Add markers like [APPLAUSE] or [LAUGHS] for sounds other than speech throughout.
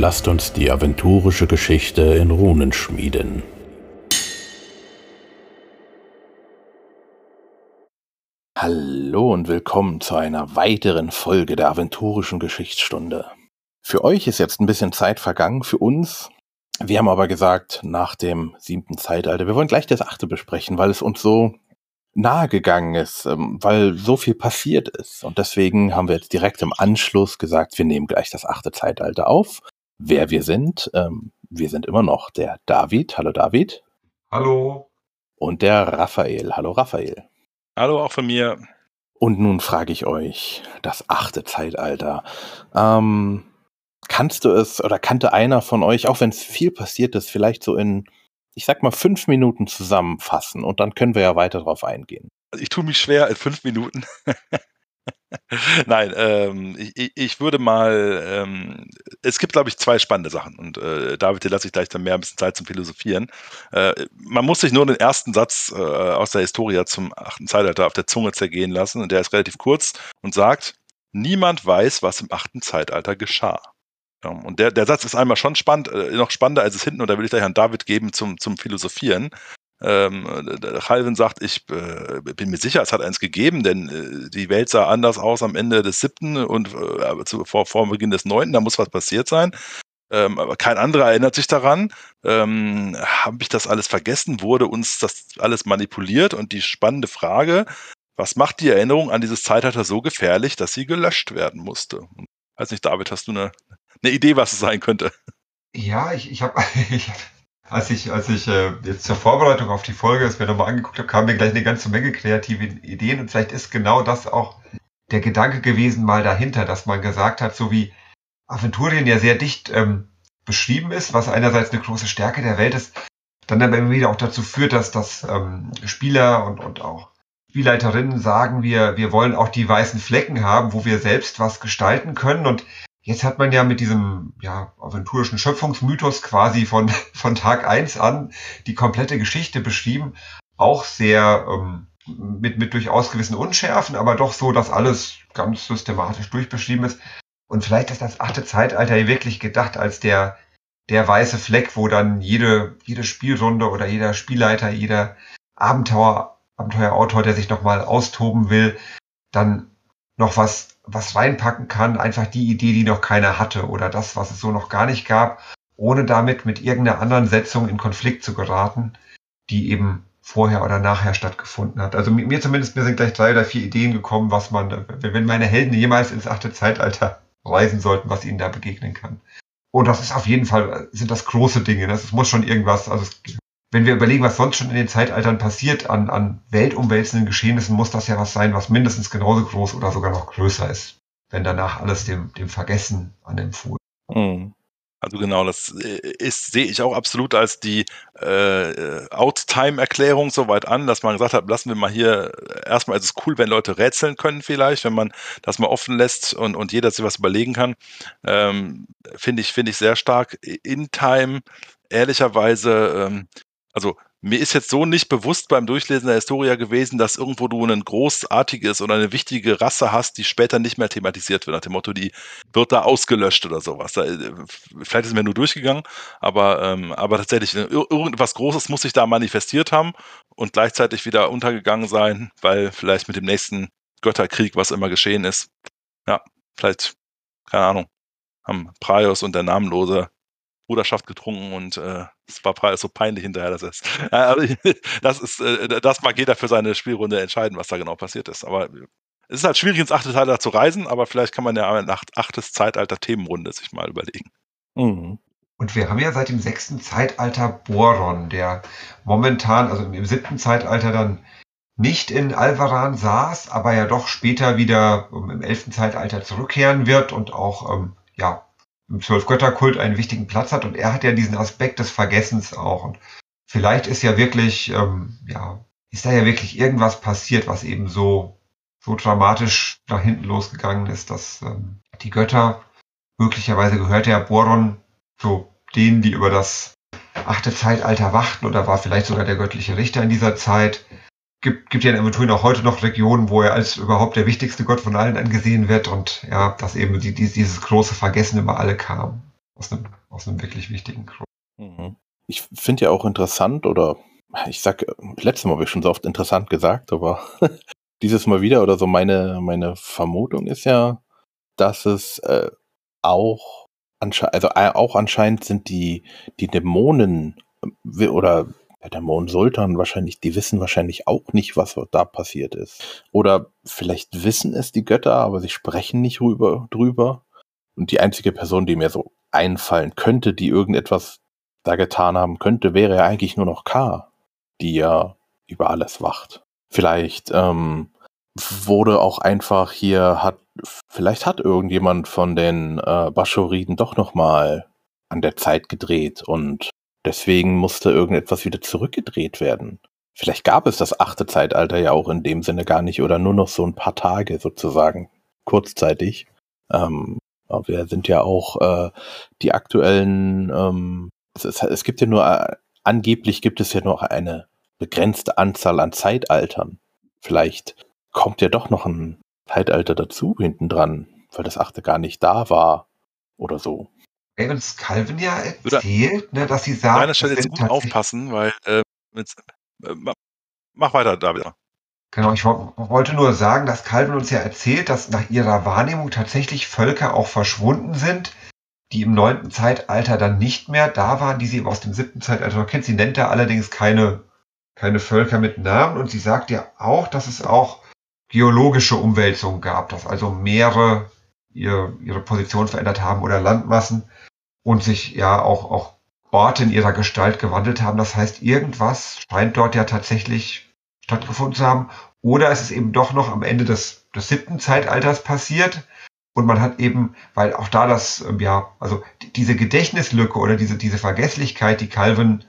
lasst uns die aventurische Geschichte in Runen schmieden. Hallo und willkommen zu einer weiteren Folge der aventurischen Geschichtsstunde. Für euch ist jetzt ein bisschen Zeit vergangen, für uns. Wir haben aber gesagt, nach dem siebten Zeitalter, wir wollen gleich das achte besprechen, weil es uns so nahe gegangen ist, ähm, weil so viel passiert ist. Und deswegen haben wir jetzt direkt im Anschluss gesagt, wir nehmen gleich das achte Zeitalter auf. Wer wir sind, ähm, wir sind immer noch der David. Hallo David. Hallo. Und der Raphael. Hallo Raphael. Hallo auch von mir. Und nun frage ich euch, das achte Zeitalter. Ähm, kannst du es oder kannte einer von euch, auch wenn es viel passiert ist, vielleicht so in ich sag mal, fünf Minuten zusammenfassen und dann können wir ja weiter drauf eingehen. Ich tue mich schwer in fünf Minuten. [LAUGHS] [LAUGHS] Nein, ähm, ich, ich, würde mal, ähm, es gibt, glaube ich, zwei spannende Sachen und äh, David, dir lasse ich gleich dann mehr ein bisschen Zeit zum Philosophieren. Äh, man muss sich nur den ersten Satz äh, aus der Historia zum achten Zeitalter auf der Zunge zergehen lassen und der ist relativ kurz und sagt, niemand weiß, was im achten Zeitalter geschah. Ja, und der, der Satz ist einmal schon spannend, äh, noch spannender als es hinten, und da will ich gleich an David geben zum, zum Philosophieren. Ähm, Calvin sagt, ich äh, bin mir sicher, es hat eins gegeben, denn äh, die Welt sah anders aus am Ende des siebten und äh, zu, vor, vor Beginn des neunten, da muss was passiert sein. Ähm, aber kein anderer erinnert sich daran. Ähm, Habe ich das alles vergessen? Wurde uns das alles manipuliert? Und die spannende Frage, was macht die Erinnerung an dieses Zeitalter so gefährlich, dass sie gelöscht werden musste? Weiß nicht, David, hast du eine, eine Idee, was es sein könnte? Ja, ich, ich habe, [LAUGHS] als ich, als ich äh, jetzt zur Vorbereitung auf die Folge es mir nochmal angeguckt habe, kamen mir gleich eine ganze Menge kreative Ideen und vielleicht ist genau das auch der Gedanke gewesen mal dahinter, dass man gesagt hat, so wie Aventurien ja sehr dicht ähm, beschrieben ist, was einerseits eine große Stärke der Welt ist, dann aber immer wieder auch dazu führt, dass das ähm, Spieler und, und auch Spielleiterinnen sagen, wir, wir wollen auch die weißen Flecken haben, wo wir selbst was gestalten können. Und jetzt hat man ja mit diesem ja, aventurischen Schöpfungsmythos quasi von, [LAUGHS] von Tag eins an die komplette Geschichte beschrieben. Auch sehr ähm, mit, mit durchaus gewissen Unschärfen, aber doch so, dass alles ganz systematisch durchbeschrieben ist. Und vielleicht ist das achte Zeitalter hier wirklich gedacht als der, der weiße Fleck, wo dann jede, jede Spielrunde oder jeder Spielleiter, jeder Abenteuer Abenteuerautor, der sich nochmal austoben will, dann noch was, was reinpacken kann, einfach die Idee, die noch keiner hatte oder das, was es so noch gar nicht gab, ohne damit mit irgendeiner anderen Setzung in Konflikt zu geraten, die eben vorher oder nachher stattgefunden hat. Also mir zumindest mir sind gleich drei oder vier Ideen gekommen, was man, wenn meine Helden jemals ins achte Zeitalter reisen sollten, was ihnen da begegnen kann. Und das ist auf jeden Fall, sind das große Dinge. Das muss schon irgendwas, also es wenn wir überlegen, was sonst schon in den Zeitaltern passiert an, an weltumwälzenden Geschehnissen, muss das ja was sein, was mindestens genauso groß oder sogar noch größer ist, wenn danach alles dem, dem Vergessen anempfohlen. Mhm. Also genau, das äh, ist, sehe ich auch absolut als die äh, Outtime-Erklärung soweit an, dass man gesagt hat, lassen wir mal hier, erstmal ist es cool, wenn Leute rätseln können vielleicht, wenn man das mal offen lässt und, und jeder sich was überlegen kann. Ähm, Finde ich, finde ich sehr stark. In Time, ehrlicherweise, ähm, also mir ist jetzt so nicht bewusst beim Durchlesen der Historia gewesen, dass irgendwo du ein großartiges oder eine wichtige Rasse hast, die später nicht mehr thematisiert wird, nach dem Motto, die wird da ausgelöscht oder sowas. Da, äh, vielleicht ist mir nur durchgegangen, aber, ähm, aber tatsächlich, irgendwas Großes muss sich da manifestiert haben und gleichzeitig wieder untergegangen sein, weil vielleicht mit dem nächsten Götterkrieg, was immer geschehen ist, ja, vielleicht, keine Ahnung, haben Praios und der Namenlose Bruderschaft getrunken und äh, es war so peinlich hinterher, dass es. [LAUGHS] Äh, [LAUGHS] das ist, äh, das mag jeder für seine Spielrunde entscheiden, was da genau passiert ist. Aber es ist halt schwierig, ins achte Zeitalter zu reisen, aber vielleicht kann man ja nach achtes Zeitalter Themenrunde sich mal überlegen. Mhm. Und wir haben ja seit dem sechsten Zeitalter Boron, der momentan, also im siebten Zeitalter dann nicht in Alvaran saß, aber ja doch später wieder im elften Zeitalter zurückkehren wird und auch ähm, ja im Zwölfgötterkult einen wichtigen Platz hat. Und er hat ja diesen Aspekt des Vergessens auch. Und vielleicht ist ja wirklich, ähm, ja, ist da ja wirklich irgendwas passiert, was eben so, so dramatisch nach hinten losgegangen ist, dass ähm, die Götter, möglicherweise gehört ja Boron zu denen, die über das achte Zeitalter wachten oder war vielleicht sogar der göttliche Richter in dieser Zeit, gibt, gibt ja in Aventurien auch heute noch Regionen, wo er als überhaupt der wichtigste Gott von allen angesehen wird und ja, dass eben die, die, dieses große Vergessen über alle kam. aus einem, aus einem wirklich wichtigen Grund. Mhm. Ich finde ja auch interessant, oder ich sag, letztes Mal habe ich schon so oft interessant gesagt, aber [LAUGHS] dieses Mal wieder oder so meine, meine Vermutung ist ja, dass es äh, auch, also äh, auch anscheinend sind die, die Dämonen äh, oder der Dämon Sultan wahrscheinlich, die wissen wahrscheinlich auch nicht, was da passiert ist. Oder vielleicht wissen es die Götter, aber sie sprechen nicht rüber, drüber. Und die einzige Person, die mir so einfallen könnte, die irgendetwas da getan haben könnte, wäre ja eigentlich nur noch K, die ja über alles wacht. Vielleicht ähm, wurde auch einfach hier hat vielleicht hat irgendjemand von den äh, Baschoriden doch noch mal an der Zeit gedreht und deswegen musste irgendetwas wieder zurückgedreht werden. Vielleicht gab es das achte Zeitalter ja auch in dem Sinne gar nicht oder nur noch so ein paar Tage sozusagen kurzzeitig. Ähm, aber wir sind ja auch äh, die aktuellen. Ähm, es, es, es gibt ja nur äh, angeblich gibt es ja nur eine begrenzte Anzahl an Zeitaltern. Vielleicht kommt ja doch noch ein Zeitalter dazu hinten dran, weil das achte gar nicht da war oder so. Ey, uns Calvin ja erzählt, ne, dass sie sagt, An deiner Stelle jetzt gut aufpassen, weil äh, mit, äh, mach weiter, David. Genau, ich wollte nur sagen, dass Calvin uns ja erzählt, dass nach ihrer Wahrnehmung tatsächlich Völker auch verschwunden sind, die im neunten Zeitalter dann nicht mehr da waren, die sie aus dem siebten Zeitalter kennt. Sie nennt da allerdings keine, keine Völker mit Namen und sie sagt ja auch, dass es auch geologische Umwälzungen gab, dass also Meere ihr, ihre Position verändert haben oder Landmassen und sich ja auch, auch Orte in ihrer Gestalt gewandelt haben. Das heißt, irgendwas scheint dort ja tatsächlich stattgefunden zu haben. Oder es ist eben doch noch am Ende des, des siebten Zeitalters passiert. Und man hat eben, weil auch da das, ähm, ja, also diese Gedächtnislücke oder diese, diese Vergesslichkeit, die Calvin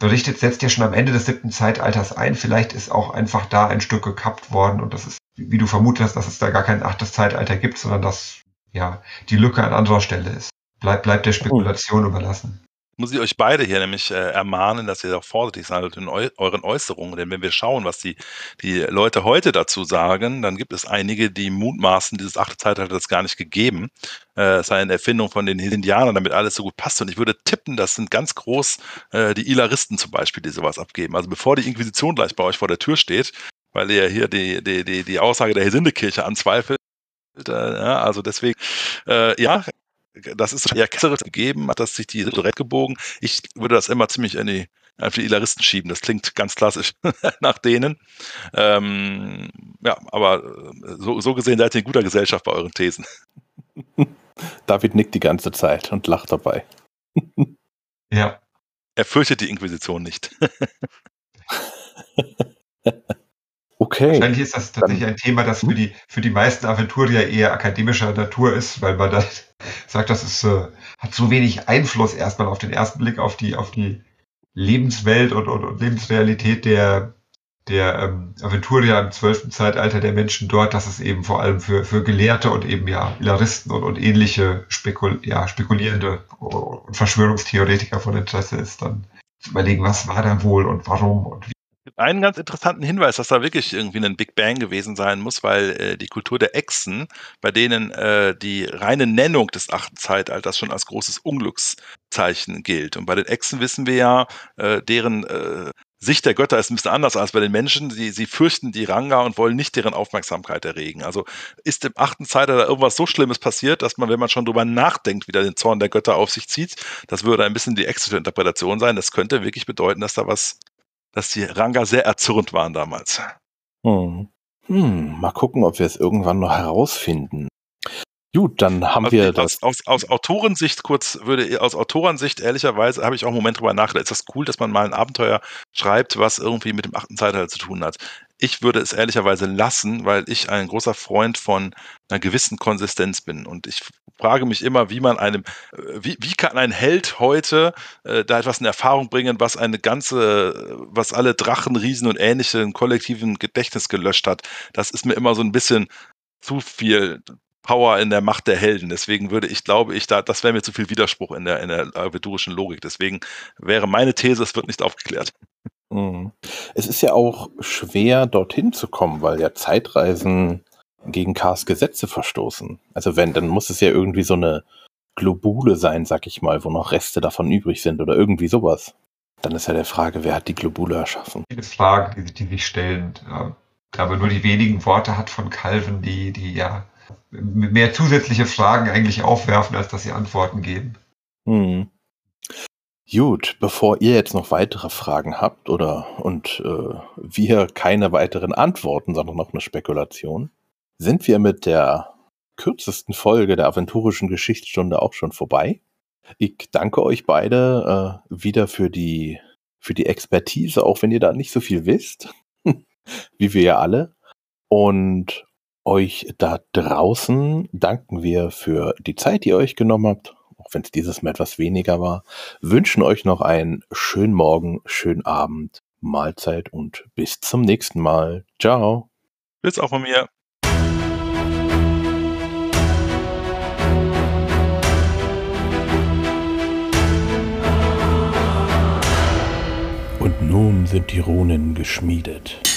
berichtet, setzt ja schon am Ende des siebten Zeitalters ein. Vielleicht ist auch einfach da ein Stück gekappt worden und das ist, wie du vermutet hast, dass es da gar kein achtes Zeitalter gibt, sondern dass ja die Lücke an anderer Stelle ist. Bleibt, bleibt der Spekulation überlassen muss ich euch beide hier nämlich äh, ermahnen, dass ihr auch vorsichtig seid in eu euren Äußerungen. Denn wenn wir schauen, was die, die Leute heute dazu sagen, dann gibt es einige, die mutmaßen, dieses achte Zeitalter hat es gar nicht gegeben. Äh, es sei eine Erfindung von den Indianern, damit alles so gut passt. Und ich würde tippen, das sind ganz groß äh, die Ilaristen zum Beispiel, die sowas abgeben. Also bevor die Inquisition gleich bei euch vor der Tür steht, weil ihr hier die, die, die, die Aussage der Hesindekirche anzweifelt, äh, ja, also deswegen, äh, ja, das ist eher ketzerisch gegeben, hat das sich die direkt gebogen. Ich würde das immer ziemlich in die, auf die Ilaristen schieben. Das klingt ganz klassisch [LAUGHS] nach denen. Ähm, ja, aber äh, so, so gesehen seid ihr in guter Gesellschaft bei euren Thesen. [LAUGHS] David nickt die ganze Zeit und lacht dabei. ja. Er fürchtet die Inquisition nicht. [LAUGHS] Okay. Wahrscheinlich ist das tatsächlich ein Thema, das für die, für die meisten Aventurier eher akademischer Natur ist, weil man dann [LAUGHS] sagt, das ist, äh, hat so wenig Einfluss erstmal auf den ersten Blick auf die, auf die Lebenswelt und, und, und Lebensrealität der, der ähm, Aventurier im zwölften Zeitalter der Menschen dort, dass es eben vor allem für, für Gelehrte und eben ja Ilaristen und, und ähnliche Spekul ja, spekulierende und Verschwörungstheoretiker von Interesse ist, dann zu überlegen, was war da wohl und warum und wie einen ganz interessanten Hinweis, dass da wirklich irgendwie ein Big Bang gewesen sein muss, weil äh, die Kultur der Echsen, bei denen äh, die reine Nennung des achten Zeitalters schon als großes Unglückszeichen gilt. Und bei den Echsen wissen wir ja, äh, deren äh, Sicht der Götter ist ein bisschen anders als bei den Menschen. Sie, sie fürchten die Ranga und wollen nicht deren Aufmerksamkeit erregen. Also ist im achten Zeitalter irgendwas so Schlimmes passiert, dass man, wenn man schon drüber nachdenkt, wieder den Zorn der Götter auf sich zieht, das würde ein bisschen die extra Interpretation sein. Das könnte wirklich bedeuten, dass da was dass die Ranga sehr erzürnt waren damals. Hm. Hm, mal gucken, ob wir es irgendwann noch herausfinden. Gut, dann haben also wir das. Aus, aus, Autorensicht kurz würde aus Autorensicht ehrlicherweise habe ich auch einen Moment drüber nachgedacht. Ist das cool, dass man mal ein Abenteuer schreibt, was irgendwie mit dem achten Zeitalter zu tun hat? Ich würde es ehrlicherweise lassen, weil ich ein großer Freund von einer gewissen Konsistenz bin. Und ich frage mich immer, wie man einem, äh, wie, wie kann ein Held heute äh, da etwas in Erfahrung bringen, was eine ganze, was alle Drachen, Riesen und ähnliche im kollektiven Gedächtnis gelöscht hat. Das ist mir immer so ein bisschen zu viel Power in der Macht der Helden. Deswegen würde ich, glaube ich, da, das wäre mir zu viel Widerspruch in der, in der aventurischen Logik. Deswegen wäre meine These, es wird nicht aufgeklärt. Mhm. Es ist ja auch schwer, dorthin zu kommen, weil ja Zeitreisen gegen Kars Gesetze verstoßen. Also wenn, dann muss es ja irgendwie so eine Globule sein, sag ich mal, wo noch Reste davon übrig sind oder irgendwie sowas. Dann ist ja der Frage, wer hat die Globule erschaffen? Viele Fragen, die, die sich stellen. Ja, aber nur die wenigen Worte hat von Calvin, die, die ja mehr zusätzliche Fragen eigentlich aufwerfen, als dass sie Antworten geben. Hm. Gut, bevor ihr jetzt noch weitere Fragen habt oder und äh, wir keine weiteren Antworten, sondern noch eine Spekulation, sind wir mit der kürzesten Folge der aventurischen Geschichtsstunde auch schon vorbei. Ich danke euch beide äh, wieder für die für die Expertise, auch wenn ihr da nicht so viel wisst, [LAUGHS] wie wir ja alle. Und euch da draußen danken wir für die Zeit, die ihr euch genommen habt auch wenn es dieses Mal etwas weniger war, wünschen euch noch einen schönen Morgen, schönen Abend, Mahlzeit und bis zum nächsten Mal. Ciao. Bis auch von mir. Und nun sind die Runen geschmiedet.